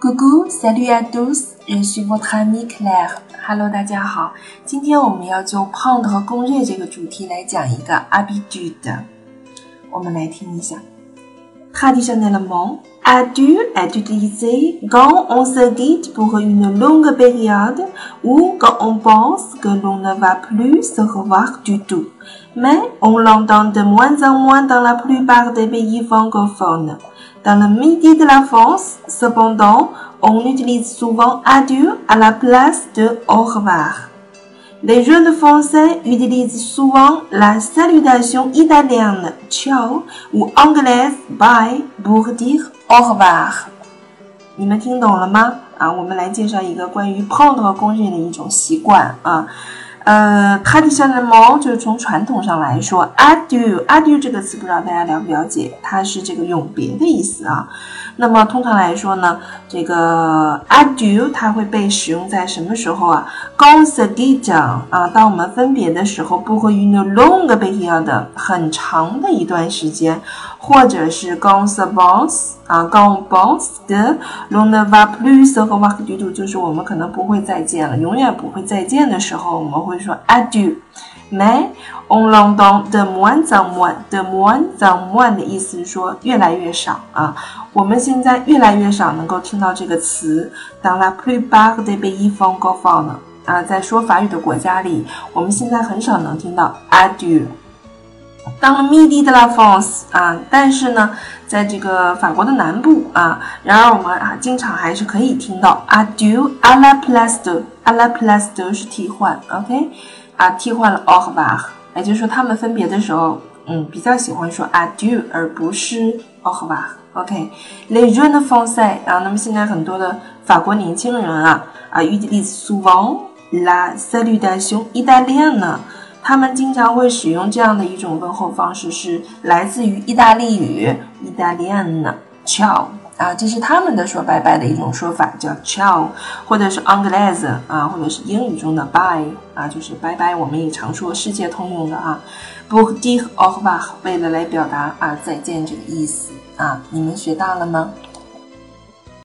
Coucou, salut à tous, je suis votre ami Claire. Hello，大家好，今天我们要就 pound 和攻略这个主题来讲一个 habitude。我们来听一下。Traditionnellement, adieu est utilisé quand on se quitte pour une longue période ou quand on pense que l'on ne va plus se revoir du tout. Mais on l'entend de moins en moins dans la plupart des pays francophones. Dans le midi de la France, cependant, on utilise souvent adieu à la place de au revoir. Les jeunes français utilisent souvent la salutation italienne ciao ou anglaise bye pour dire au revoir. 你们听懂了吗？ 啊，我们来介绍一个关于碰头公认的一种习惯啊。呃，卡地亚的猫就是从传统上来说，adieu adieu 这个词不知道大家了不了解，它是这个永别的意思啊。那么通常来说呢，这个 adieu 它会被使用在什么时候啊？gansagijang 啊，当我们分别的时候，不会用到 longer period 的很长的一段时间，或者是 gansavans 啊，gos bons 的 longer plus 和 vadudu 就是我们可能不会再见了，永远不会再见的时候，我们会。说 adieu。Mais on l'entend de moins en moins，de moins en moins 的意思是说越来越少啊。我们现在越来越少能够听到这个词。当 la plupart des pays f r a n c o p h o n e 啊，在说法语的国家里，我们现在很少能听到 adieu。Dans le midi de la France 啊，但是呢，在这个法国的南部啊，然而我们啊经常还是可以听到 adieu à la place de，à la place de 是替换，OK。啊，替换了 au revoir，也就是说，他们分别的时候，嗯，比较喜欢说 adieu，而不是 au revoir。OK，les jeunes français 啊，那么现在很多的法国年轻人啊啊，utilisent souvent la salutation italienne，他们经常会使用这样的一种问候方式，是来自于意大利语 italian，ciao。啊，这是他们的说拜拜的一种说法，叫 ciao，或者是 anglaise 啊，或者是英语中的 bye 啊，就是拜拜。我们也常说世界通用的啊，pour dire au revoir，为了来表达啊再见这个意思啊，你们学到了吗？